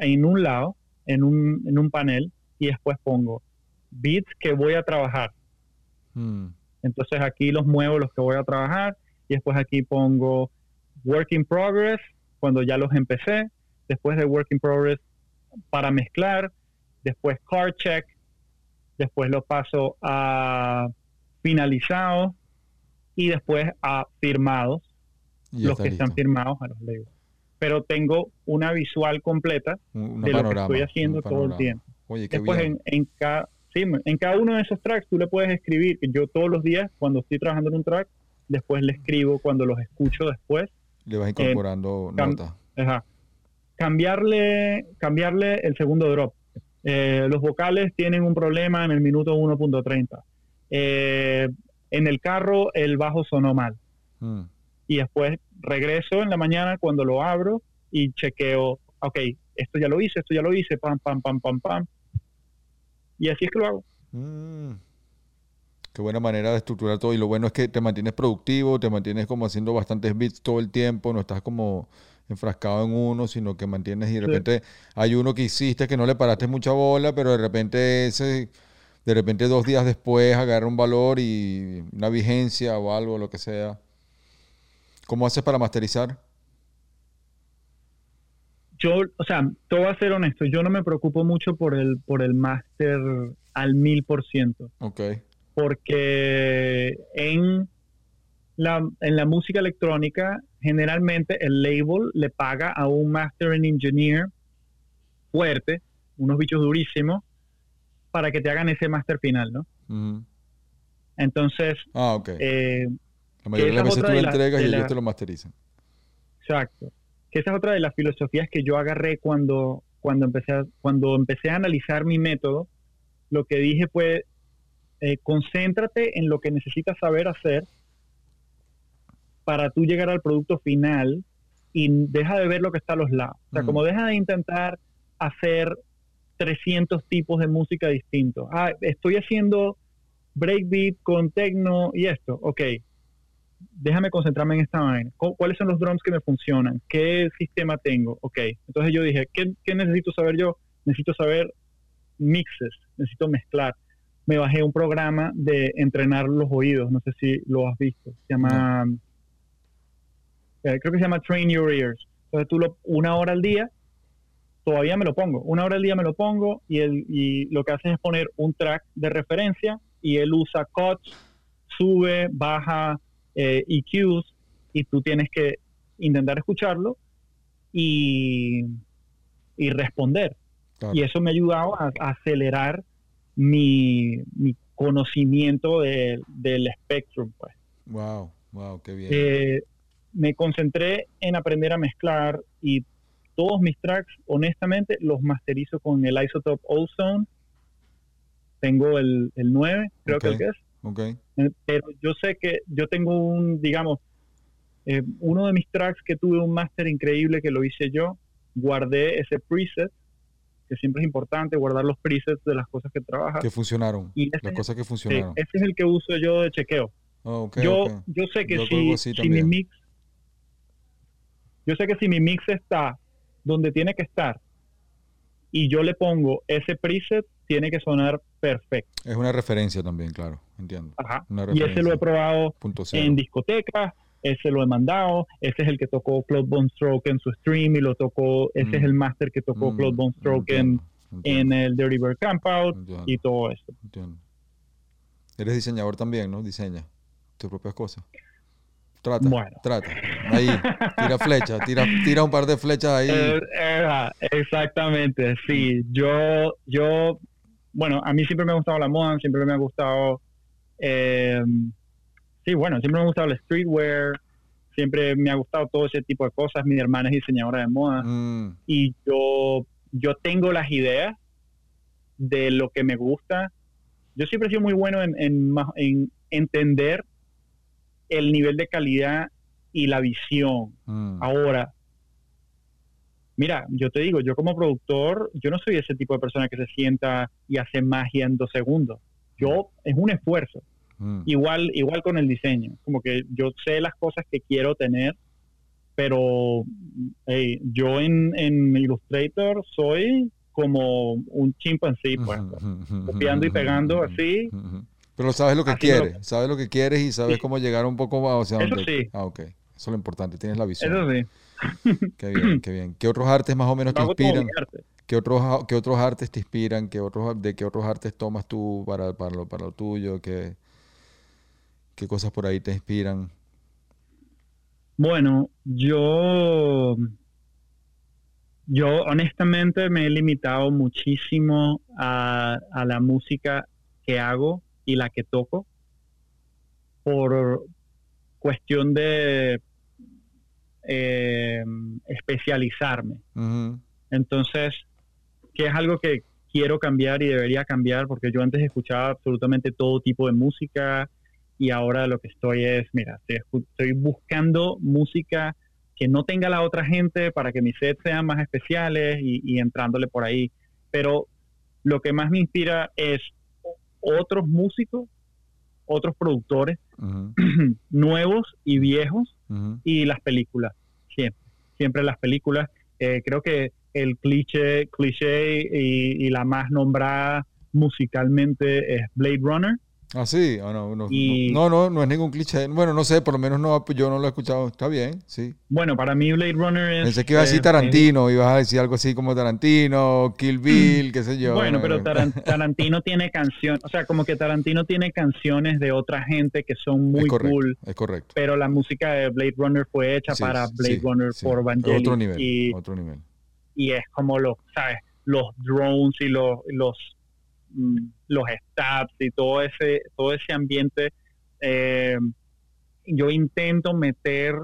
en un lado, en un, en un panel, y después pongo bits que voy a trabajar. Entonces aquí los muevo los que voy a trabajar, y después aquí pongo work in progress, cuando ya los empecé, después de work in progress para mezclar, después card check, después lo paso a finalizados y después a firmados, y los que están firmados a los labels. Pero tengo una visual completa una de lo que estoy haciendo todo el tiempo. Oye, qué Después bien. en, en cada sí, en cada uno de esos tracks tú le puedes escribir, que yo todos los días cuando estoy trabajando en un track, después le escribo cuando los escucho después, Le vas incorporando eh, cam- notas. ajá, cambiarle cambiarle el segundo drop. Eh, los vocales tienen un problema en el minuto 1.30. Eh, en el carro el bajo sonó mal Mm, y después regreso en la mañana cuando lo abro y chequeo, ok, esto ya lo hice, esto ya lo hice, pam, pam, pam, pam, pam. Y así es que lo hago. mm. Qué buena manera de estructurar todo. Y lo bueno es que te mantienes productivo, te mantienes como haciendo bastantes bits todo el tiempo, no estás como enfrascado en uno, sino que mantienes y de Sí. repente hay uno que hiciste que no le paraste mucha bola, pero de repente ese, de repente dos días después agarra un valor y una vigencia o algo, lo que sea. ¿Cómo haces para masterizar? yo, o sea, te voy a ser honesto, yo no me preocupo mucho por el, por el máster al mil por ciento, Ok. Porque en la, en la música electrónica, generalmente el label le paga a un mastering engineer fuerte, unos bichos durísimos, para que te hagan ese máster final, ¿no? Entonces, Ah, ok. eh, la mayoría de las es veces tú las- entregas y de ellos la- te lo masterizan. Exacto. Que esa es otra de las filosofías que yo agarré cuando, cuando, empecé, a, cuando empecé a analizar mi método. Lo que dije fue, eh, concéntrate en lo que necesitas saber hacer para tú llegar al producto final y deja de ver lo que está a los lados. O sea, como deja de intentar hacer 300 tipos de música distintos. Ah, estoy haciendo breakbeat con techno y esto. Ok, déjame concentrarme en esta vaina. ¿Cu- ¿Cuáles son los drums que me funcionan? ¿Qué sistema tengo? Ok. Entonces yo dije, ¿qué, qué necesito saber yo? Necesito saber mixes, necesito mezclar. Me bajé un programa de entrenar los oídos, no sé si lo has visto. Se llama, eh, creo que se llama Train Your Ears. Entonces tú lo, una hora al día, todavía me lo pongo. Una hora al día me lo pongo y, el, y lo que hace es poner un track de referencia y él usa cuts, sube, baja, eh, EQs y tú tienes que intentar escucharlo y, y responder. Claro. Y eso me ha ayudado a, a acelerar mi, mi conocimiento de- del Spectrum. Pues. Wow, wow, qué bien. Eh, me concentré en aprender a mezclar y todos mis tracks, honestamente, los masterizo con el Isotope Ozone. Tengo el, el 9, creo que el que es. ok. Eh, pero yo sé que yo tengo un, digamos, eh, uno de mis tracks que tuve un máster increíble que lo hice yo, guardé ese preset, que siempre es importante guardar los presets de las cosas que trabajas. Que funcionaron. Y Las cosas que Sí, funcionaron. ese es el que uso yo de chequeo. Oh, ok, yo, yo sé que Yo si, mi mix, Yo sé que si mi mix está donde tiene que estar y yo le pongo ese preset, tiene que sonar perfecto. Es una referencia también, claro, entiendo. Ajá. Una Y ese lo he probado en discotecas, ese lo he mandado, ese es el que tocó Claude Von Stroke en su stream y lo tocó, ese Mm. es el master que tocó Mm, Claude Von Stroke en, en el Dirty Bird Campout entiendo, y todo eso. entiendo. Eres diseñador también, ¿no? Diseña tus propias cosas. Trata, Bueno. trata. Ahí, tira flechas, tira, tira un par de flechas ahí. Eh, eh, exactamente, sí. Yo, yo, bueno, a mí siempre me ha gustado la moda, siempre me ha gustado, eh, sí, bueno, siempre me ha gustado el streetwear, siempre me ha gustado todo ese tipo de cosas. Mi hermana es diseñadora de moda Mm, y yo, yo tengo las ideas de lo que me gusta. Yo siempre he sido muy bueno en, en, ma- en entender el nivel de calidad y la visión. mm, Ahora, mira, yo te digo, yo como productor, yo no soy ese tipo de persona que se sienta y hace magia en dos segundos. Yo, es un esfuerzo. Mm. Igual, igual con el diseño. Como que yo sé las cosas que quiero tener, pero hey, yo en, en Illustrator soy como un chimpancé, pues. copiando y pegando así. Pero sabes lo que quieres, sabes lo que quieres y sabes Sí. cómo llegar un poco más hacia Eso donde. sí. Ah, ok. Eso es lo importante, tienes la visión. Eso sí. *laughs* Qué bien, qué bien. ¿Qué otros artes más o menos te inspiran? ¿Qué otros, qué otros artes te inspiran? ¿Qué otros, ¿De qué otros artes tomas tú para, para, lo, para lo tuyo? ¿Qué, ¿Qué cosas por ahí te inspiran? Bueno, yo, yo honestamente me he limitado muchísimo a, a la música que hago y la que toco por cuestión de eh, especializarme. Entonces, que es algo que quiero cambiar y debería cambiar porque yo antes escuchaba absolutamente todo tipo de música y ahora lo que estoy es, mira, estoy, buscando música que no tenga la otra gente para que mis sets sean más especiales y, y entrándole por ahí. Pero lo que más me inspira es otros músicos, otros productores, *clears throat* nuevos y viejos, y las películas, siempre, siempre las películas. Eh, creo que el cliché, cliché y, y la más nombrada musicalmente es Blade Runner. Ah, sí, Ah, no, no, Y- no, no, no es ningún cliché. Bueno, no sé, por lo menos no, yo no lo he escuchado. Está bien, sí. Bueno, para mí Blade Runner es... Pensé que ibas a decir es- Tarantino, ibas a decir algo así como Tarantino, Kill Bill, qué sé es- yo. bueno, pero eh, Taran- Tarantino tiene canciones, o sea, como que Tarantino tiene canciones de otra gente que son muy es correcto, cool, es correcto. pero la música de Blade Runner fue hecha Sí, para Blade sí, Runner sí. por Vangelis. Otro nivel, y, otro nivel. y es como los, ¿sabes? Los drones y los, los, mm, los stabs y todo ese, todo ese ambiente. eh, yo intento meter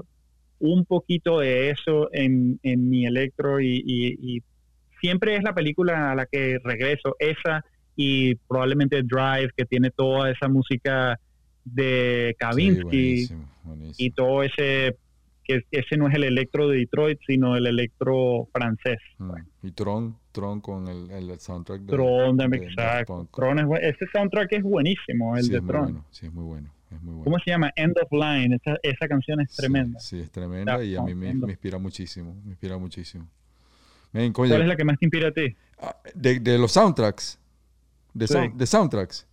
un poquito de eso en, en mi electro y, y- y siempre es la película a la que regreso, esa y probablemente Drive, que tiene toda esa música de Sí, Kavinsky buenísimo, buenísimo. y todo ese, que ese no es el electro de Detroit, sino el electro francés. Mm. Y Tron, Tron con el, el soundtrack de, Tron, de, de. Tron es ese soundtrack es buenísimo, el sí, de es Tron. bueno, sí, es muy bueno, es muy bueno. ¿Cómo se llama? End of Line. Esa, esa canción es tremenda. Sí, es tremenda y a mí me, me inspira muchísimo, me inspira muchísimo. ¿Cuál es la que más te inspira a ti? ah, de, de los soundtracks, de, Sí. sound- de soundtracks,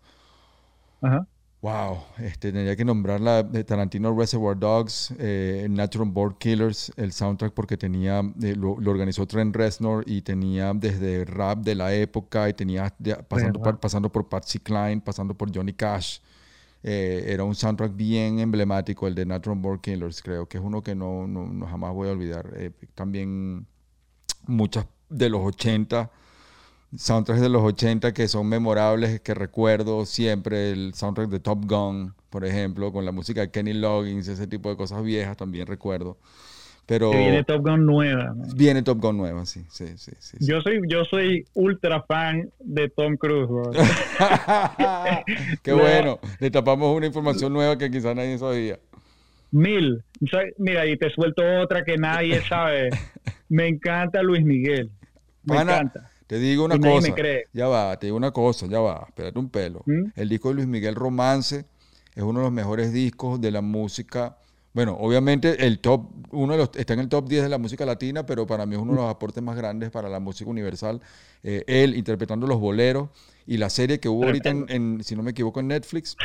Ajá. Wow, este, tendría que nombrar la de Tarantino Reservoir Dogs, eh, Natural Born Killers, el soundtrack porque tenía, eh, lo, lo organizó Trent Reznor y tenía desde rap de la época y tenía de- pasando, por, pasando por Patsy Cline, pasando por Johnny Cash. Eh, era un soundtrack bien emblemático, el de Natural Born Killers, creo que es uno que no, no- no jamás voy a olvidar. También muchas de los 80 soundtracks de los 80 que son memorables, que recuerdo siempre, el soundtrack de Top Gun, por ejemplo, con la música de Kenny Loggins, ese tipo de cosas viejas también recuerdo. Pero Que viene Top Gun nueva. man. viene Top Gun nueva, sí, sí, sí. sí. Yo soy, yo soy ultra fan de Tom Cruise, bro. *laughs* Qué *laughs* No. bueno, le tapamos una información nueva que quizás nadie sabía. Mil. Mira, y te suelto otra que nadie sabe. *laughs* Me encanta Luis Miguel. Me encanta. Te digo una Y cosa, me cree. ya va, te digo una cosa, ya va, espérate un pelo. ¿Mm? El disco de Luis Miguel Romance es uno de los mejores discos de la música Bueno, obviamente el top, uno de los, está en el top 10 de la música latina, pero para mí es uno de los aportes más grandes para la música universal. Eh, él interpretando los boleros y la serie que hubo ahorita, en, en, si no me equivoco, en Netflix.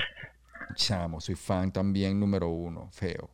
Chamo, soy fan también número uno, feo.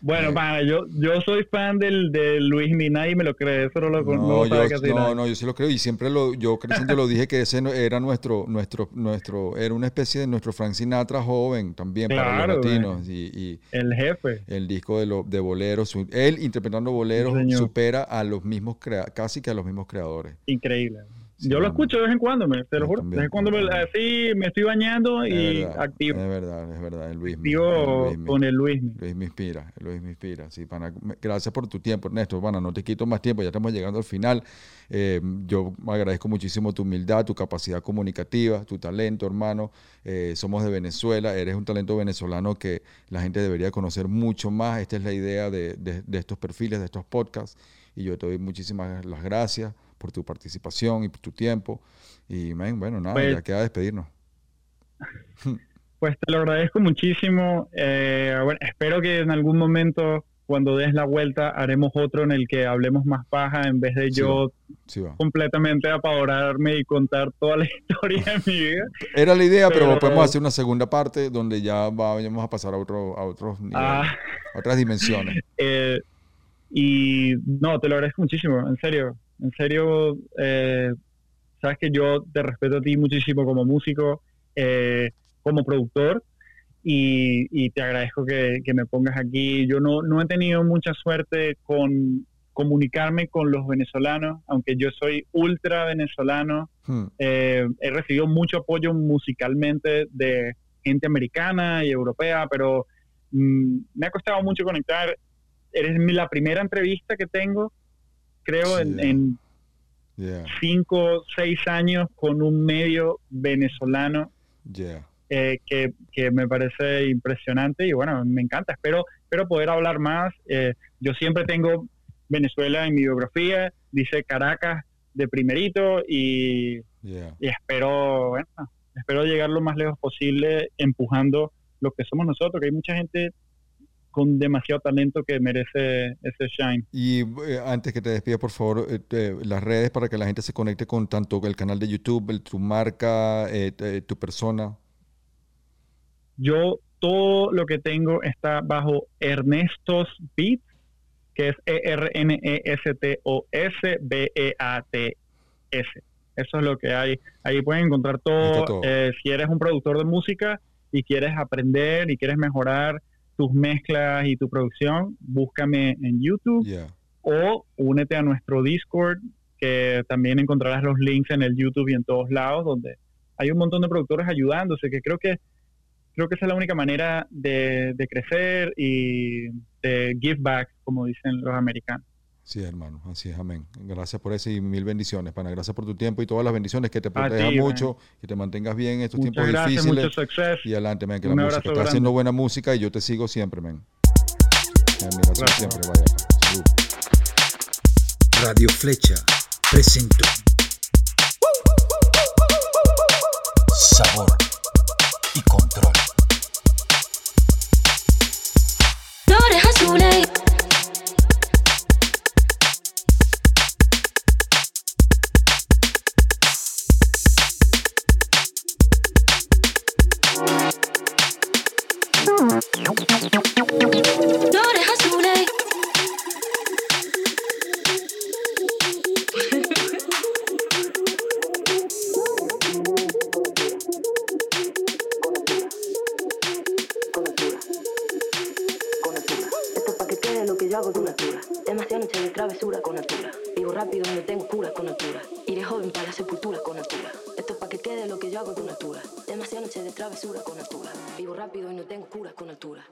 Bueno, pana, yo, yo soy fan del, de Luis Mina y me lo cree, eso no lo No, no yo, casi no, no, yo sí lo creo y siempre lo, yo creciendo lo dije que ese era nuestro, nuestro, nuestro, era una especie de nuestro Frank Sinatra joven también para los latinos y, y El jefe. el disco de, lo, de boleros, él interpretando boleros Sí, supera a los mismos, crea, casi que a los mismos creadores. Increíble. Sí, yo lo escucho de vez en cuando, me, te lo juro. de vez en cuando me- así me estoy bañando Es y verdad, activo. Es verdad, es verdad, el Luis. Activo con el Luis. Luis me inspira, Luis me inspira. Sí, pana, gracias por tu tiempo, Ernesto. Bueno, no te quito más tiempo, ya estamos llegando al final. Eh, yo agradezco muchísimo tu humildad, tu capacidad comunicativa, tu talento, hermano. Eh, somos de Venezuela, eres un talento venezolano que la gente debería conocer mucho más. Esta es la idea de, de- de estos perfiles, de estos podcasts. Y yo te doy muchísimas las gracias por tu participación y por tu tiempo. Y, man, bueno, nada, Pues- ya queda despedirnos. Pues te lo agradezco muchísimo. Eh, bueno, espero que en algún momento, cuando des la vuelta, haremos otro en el que hablemos más paja en vez de Sí, yo Sí, va. completamente apavorarme y contar toda la *laughs* historia de mi vida. Era la idea, pero, Pero- podemos hacer una segunda parte donde ya vamos a pasar a, otro, a otros niveles, Ah. a otras dimensiones. *laughs* Eh, y no, te lo agradezco muchísimo, en serio. En serio, eh, sabes que yo te respeto a ti muchísimo como músico, eh, como productor, y, y te agradezco que, que me pongas aquí. Yo no, no he tenido mucha suerte con comunicarme con los venezolanos, aunque yo soy ultra venezolano. Hmm, Eh, he recibido mucho apoyo musicalmente de gente americana y europea, pero mm, me ha costado mucho conectar. Eres la primera entrevista que tengo, creo, en, en Yeah, cinco, seis años con un medio venezolano yeah. eh, que, que me parece impresionante y bueno, me encanta. Espero, espero poder hablar más. Eh, yo siempre tengo Venezuela en mi biografía, dice Caracas de primerito y Yeah. y espero, bueno, espero llegar lo más lejos posible empujando lo que somos nosotros, que hay mucha gente con demasiado talento que merece ese shine. Y eh, antes que te despidas, por favor, eh, las redes para que la gente se conecte con tanto el canal de YouTube, el- tu marca, eh, tu persona. Yo todo lo que tengo está bajo Ernestos Beats, que es E E-R-N-E-S-T-O-S-B-E-A-T-S. Eso es lo que hay. Ahí pueden encontrar todo. si eres un productor de música y quieres aprender y quieres mejorar tus mezclas y tu producción, búscame en YouTube Yeah. o únete a nuestro Discord, que también encontrarás los links en el YouTube y en todos lados, donde hay un montón de productores ayudándose, que creo que creo que esa es la única manera de, de crecer y de give back, como dicen los americanos. Sí, hermano, así es, amén. Gracias por eso y mil bendiciones, pana. Gracias por tu tiempo y todas las bendiciones, que te proteja ti, man. mucho, que te mantengas bien en estos Muchas tiempos gracias, difíciles. mucho success. Y adelante, man, que Un la abrazo música está grande. haciendo buena música y yo te sigo siempre, man. Gracias. siempre, vaya. pa. Salud. Radio Flecha presentó Sabor y control. うん。Altura.